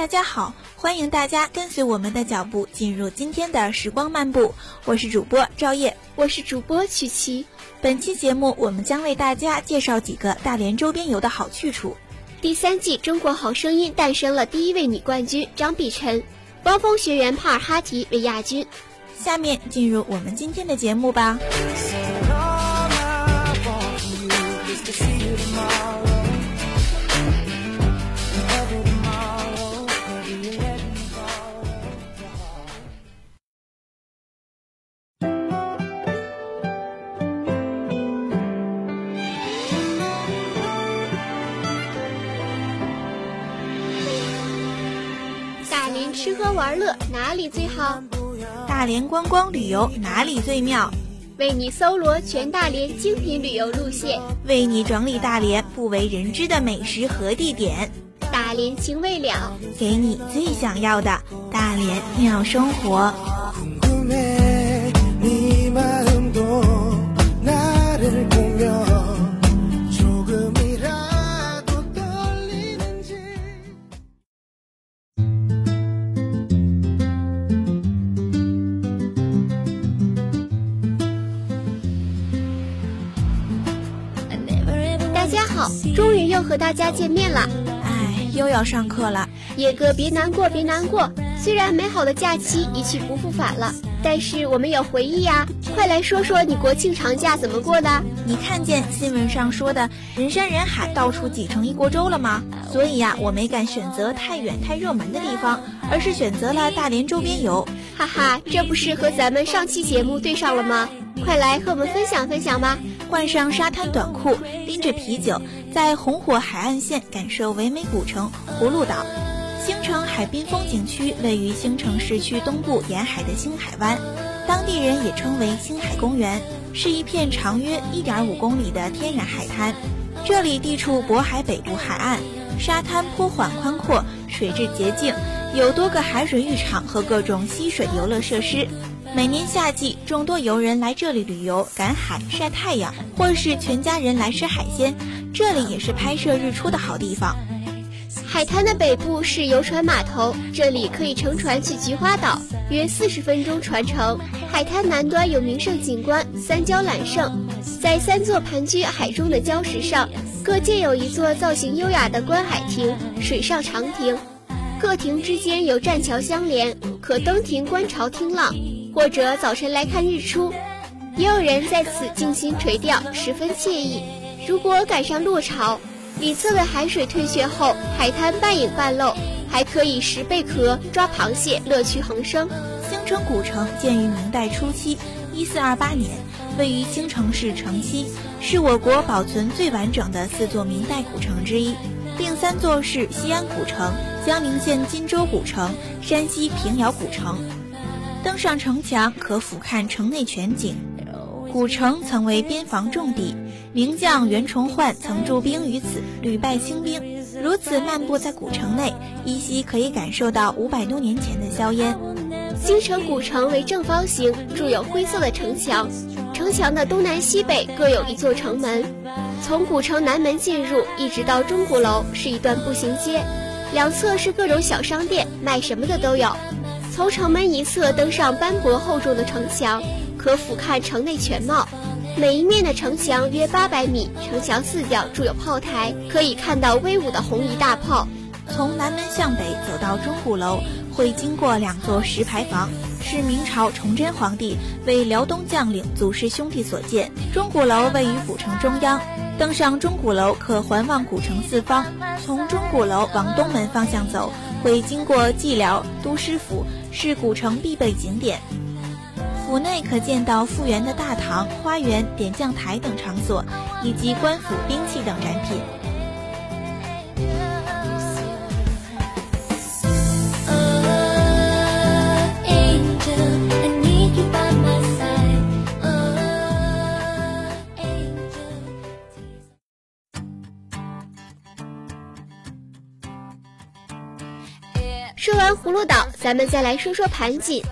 大家好，欢迎大家跟随我们的脚步进入今天的时光漫步。我是主播赵烨，我是主播曲奇。本期节目，我们将为大家介绍几个大连周边游的好去处。第三季《中国好声音》诞生了第一位女冠军张碧晨，汪峰学员帕尔哈提为亚军。下面进入我们今天的节目吧。里最好？大连观光旅游哪里最妙？为你搜罗全大连精品旅游路线，为你整理大连不为人知的美食和地点。大连情未了，给你最想要的大连妙生活。终于又和大家见面了。哎，又要上课了，野哥别难过，别难过。虽然美好的假期一去不复返了，但是我们有回忆呀。快来说说你国庆长假怎么过的？你看见新闻上说的人山人海，到处挤成一锅粥了吗？所以呀，我没敢选择太远太热门的地方，而是选择了大连周边游。哈哈，这不是和咱们上期节目对上了吗？快来和我们分享分享吧！换上沙滩短裤，拎着啤酒，在红火海岸线感受唯美古城葫芦岛。星城海滨风景区位于星城市区东部沿海的星海湾，当地人也称为星海公园，是一片长约1.5公里的天然海滩。这里地处渤海北部海岸，沙滩坡缓宽阔，水质洁净，有多个海水浴场和各种溪水游乐设施。每年夏季，众多游人来这里旅游、赶海、晒太阳，或是全家人来吃海鲜。这里也是拍摄日出的好地方。海滩的北部是游船码头，这里可以乘船去菊花岛，约四十分钟船程。海滩南端有名胜景观三礁揽胜，在三座盘踞海中的礁石上，各建有一座造型优雅的观海亭、水上长亭，各亭之间有栈桥相连，可登亭观潮听浪。或者早晨来看日出，也有人在此静心垂钓，十分惬意。如果赶上落潮，里侧的海水退却后，海滩半影半露，还可以拾贝壳、抓螃蟹，乐趣横生。兴城古城建于明代初期，一四二八年，位于京城市城西，是我国保存最完整的四座明代古城之一。另三座是西安古城、江宁县金州古城、山西平遥古城。登上城墙，可俯瞰城内全景。古城曾为边防重地，名将袁崇焕曾驻兵于此，屡败兴兵。如此漫步在古城内，依稀可以感受到五百多年前的硝烟。新城古城为正方形，筑有灰色的城墙，城墙的东南西北各有一座城门。从古城南门进入，一直到钟鼓楼是一段步行街，两侧是各种小商店，卖什么的都有。从城门一侧登上斑驳厚重的城墙，可俯瞰城内全貌。每一面的城墙约八百米，城墙四角筑有炮台，可以看到威武的红夷大炮。从南门向北走到钟鼓楼，会经过两座石牌坊，是明朝崇祯皇帝为辽东将领祖师兄弟所建。钟鼓楼位于古城中央，登上钟鼓楼可环望古城四方。从钟鼓楼往东门方向走，会经过蓟辽、都师府，是古城必备景点。府内可见到复原的大堂、花园、点将台等场所，以及官府兵器等展品。说完葫芦岛，咱们再来说说盘锦。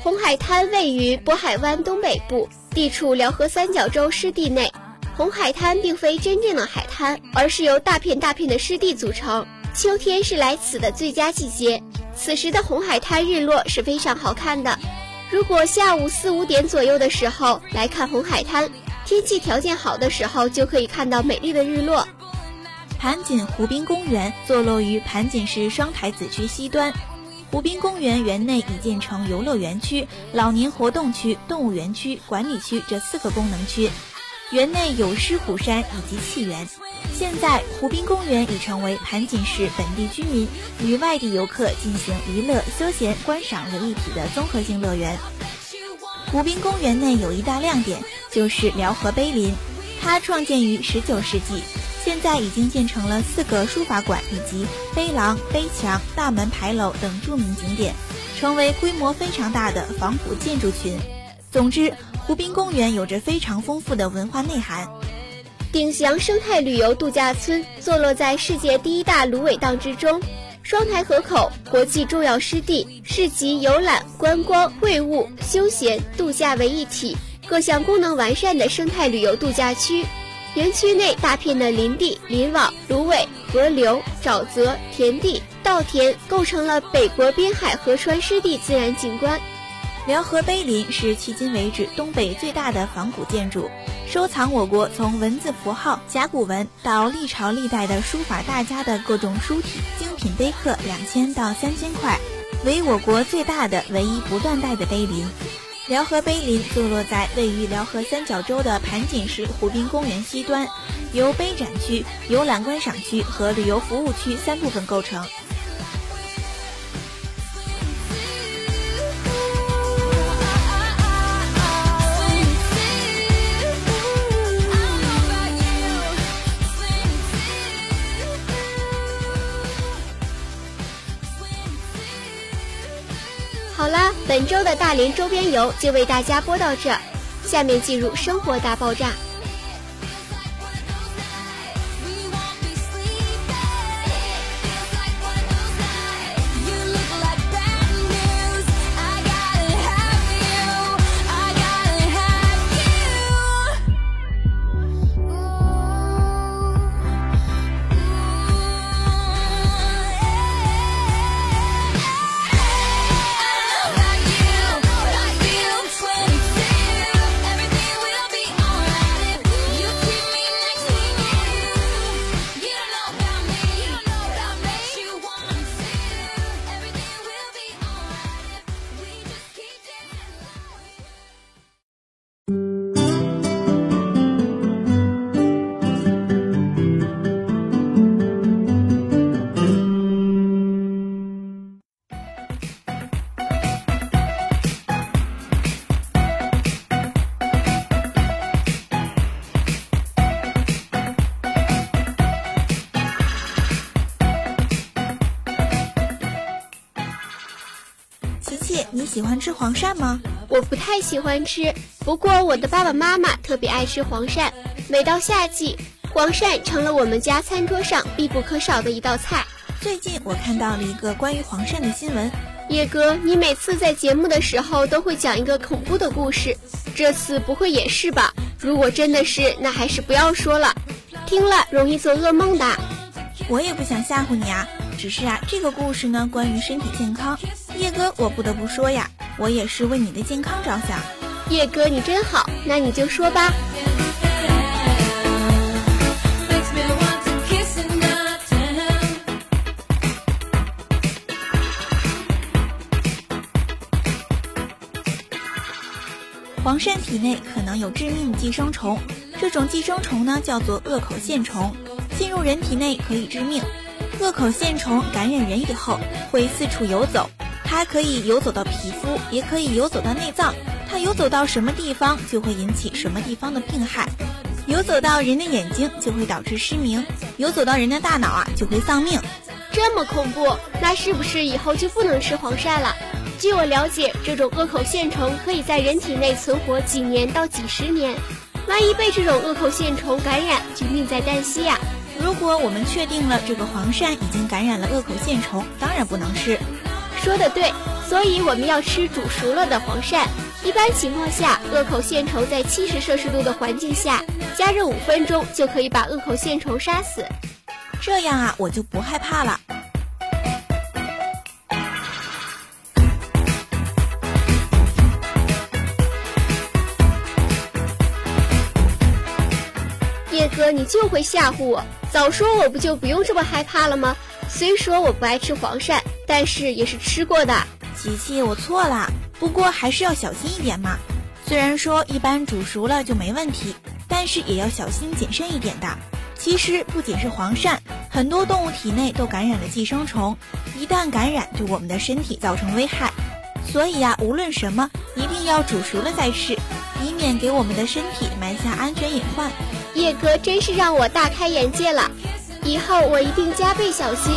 红海滩位于渤海湾东北部，地处辽河三角洲湿地内。红海滩并非真正的海滩，而是由大片大片的湿地组成。秋天是来此的最佳季节，此时的红海滩日落是非常好看的。如果下午四五点左右的时候来看红海滩，天气条件好的时候就可以看到美丽的日落。盘锦湖滨公园坐落于盘锦市双台子区西端。湖滨公园园内已建成游乐园区、老年活动区、动物园区、管理区这四个功能区。园内有狮虎山以及戏园。现在，湖滨公园已成为盘锦市本地居民与外地游客进行娱乐、休闲、观赏为一体的综合性乐园。湖滨公园内有一大亮点，就是辽河碑林，它创建于19世纪。现在已经建成了四个书法馆以及碑廊、碑墙、大门牌楼等著名景点，成为规模非常大的仿古建筑群。总之，湖滨公园有着非常丰富的文化内涵。鼎祥生态旅游度假村坐落在世界第一大芦苇荡之中，双台河口国际重要湿地，是集游览、观光、会晤、休闲、度假为一体，各项功能完善的生态旅游度假区。园区内大片的林地、林网、芦苇、河流、沼泽、田地、稻田，构成了北国滨海河川湿地自然景观。辽河碑林是迄今为止东北最大的仿古建筑，收藏我国从文字符号、甲骨文到历朝历代的书法大家的各种书体精品碑刻两千到三千块，为我国最大的唯一不断代的碑林。辽河碑林坐落在位于辽河三角洲的盘锦市湖滨公园西端，由碑展区、游览观赏区和旅游服务区三部分构成。本周的大连周边游就为大家播到这，下面进入生活大爆炸。喜欢吃黄鳝吗？我不太喜欢吃，不过我的爸爸妈妈特别爱吃黄鳝。每到夏季，黄鳝成了我们家餐桌上必不可少的一道菜。最近我看到了一个关于黄鳝的新闻。叶哥，你每次在节目的时候都会讲一个恐怖的故事，这次不会也是吧？如果真的是，那还是不要说了，听了容易做噩梦的。我也不想吓唬你啊，只是啊，这个故事呢，关于身体健康。叶哥，我不得不说呀，我也是为你的健康着想。叶哥，你真好，那你就说吧。黄鳝体内可能有致命寄生虫，这种寄生虫呢叫做恶口线虫，进入人体内可以致命。恶口线虫感染人以后会四处游走。它可以游走到皮肤，也可以游走到内脏。它游走到什么地方，就会引起什么地方的病害。游走到人的眼睛，就会导致失明；游走到人的大脑啊，就会丧命。这么恐怖，那是不是以后就不能吃黄鳝了？据我了解，这种恶口线虫可以在人体内存活几年到几十年。万一被这种恶口线虫感染，就命在旦夕呀！如果我们确定了这个黄鳝已经感染了恶口线虫，当然不能吃。说的对，所以我们要吃煮熟了的黄鳝。一般情况下，恶口线虫在七十摄氏度的环境下加热五分钟就可以把恶口线虫杀死。这样啊，我就不害怕了。叶哥，你就会吓唬我！早说我不就不用这么害怕了吗？虽说我不爱吃黄鳝，但是也是吃过的。琪琪，我错了，不过还是要小心一点嘛。虽然说一般煮熟了就没问题，但是也要小心谨慎一点的。其实不仅是黄鳝，很多动物体内都感染了寄生虫，一旦感染，对我们的身体造成危害。所以呀，无论什么，一定要煮熟了再吃，以免给我们的身体埋下安全隐患。叶哥真是让我大开眼界了，以后我一定加倍小心。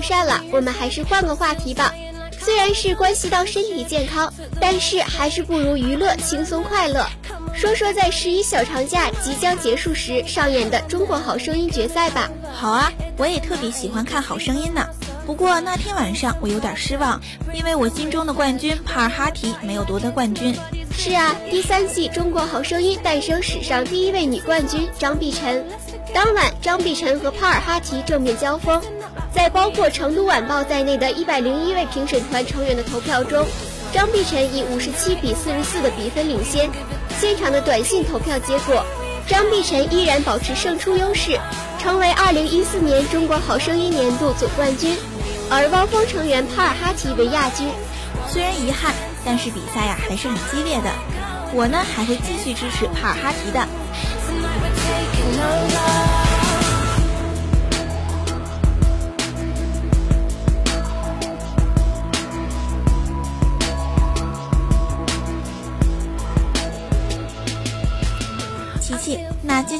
么久的黄鳝了，我们还是换个话题吧。虽然是关系到身体健康，但是还是不如娱乐轻松快乐。说说在十一小长假即将结束时上演的《中国好声音》决赛吧。好啊，我也特别喜欢看《好声音》呢。不过那天晚上我有点失望，因为我心中的冠军帕尔哈提没有夺得冠军。是啊，第三季《中国好声音》诞生史上第一位女冠军张碧晨。当晚，张碧晨和帕尔哈提正面交锋。在包括《成都晚报》在内的一百零一位评审团成员的投票中，张碧晨以五十七比四十四的比分领先。现场的短信投票结果，张碧晨依然保持胜出优势，成为二零一四年中国好声音年度总冠军。而汪峰成员帕尔哈提为亚军。虽然遗憾，但是比赛呀还是很激烈的。我呢还会继续支持帕尔哈提的。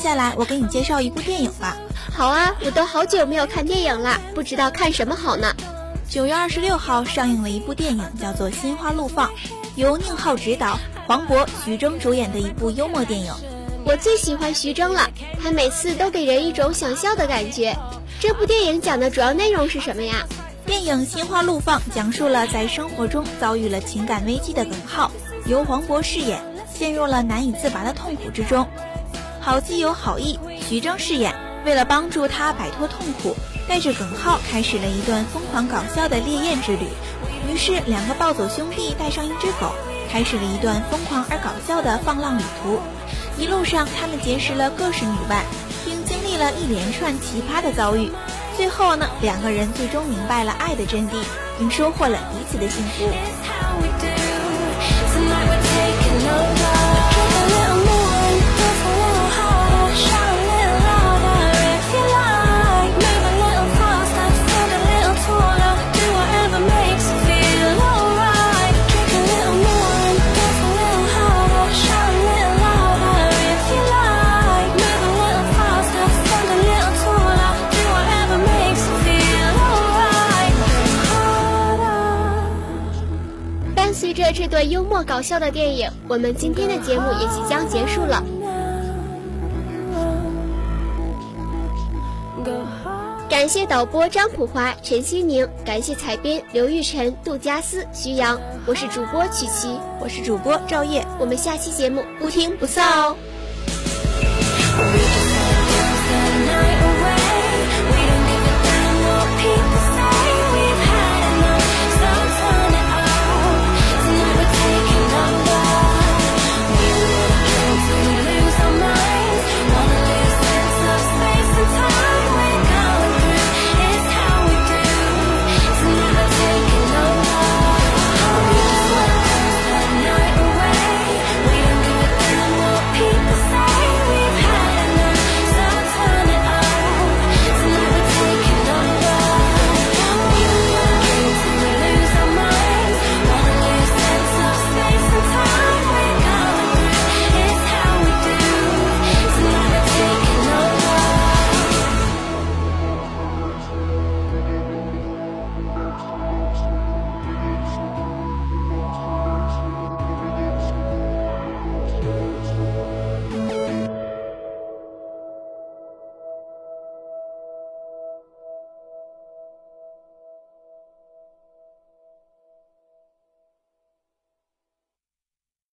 下来我给你介绍一部电影吧。好啊，我都好久没有看电影了，不知道看什么好呢。九月二十六号上映了一部电影，叫做《心花怒放》，由宁浩执导，黄渤、徐峥主演的一部幽默电影。我最喜欢徐峥了，他每次都给人一种想笑的感觉。这部电影讲的主要内容是什么呀？电影《心花怒放》讲述了在生活中遭遇了情感危机的耿浩，由黄渤饰演，陷入了难以自拔的痛苦之中。好基友好意，徐峥饰演。为了帮助他摆脱痛苦，带着耿浩开始了一段疯狂搞笑的烈焰之旅。于是，两个暴走兄弟带上一只狗，开始了一段疯狂而搞笑的放浪旅途。一路上，他们结识了各式女伴，并经历了一连串奇葩的遭遇。最后呢，两个人最终明白了爱的真谛，并收获了彼此的幸福。默搞笑的电影，我们今天的节目也即将结束了。感谢导播张普华、陈希宁，感谢采编刘玉晨、杜佳思、徐阳。我是主播曲奇，我是主播赵烨。我们下期节目不听不散哦。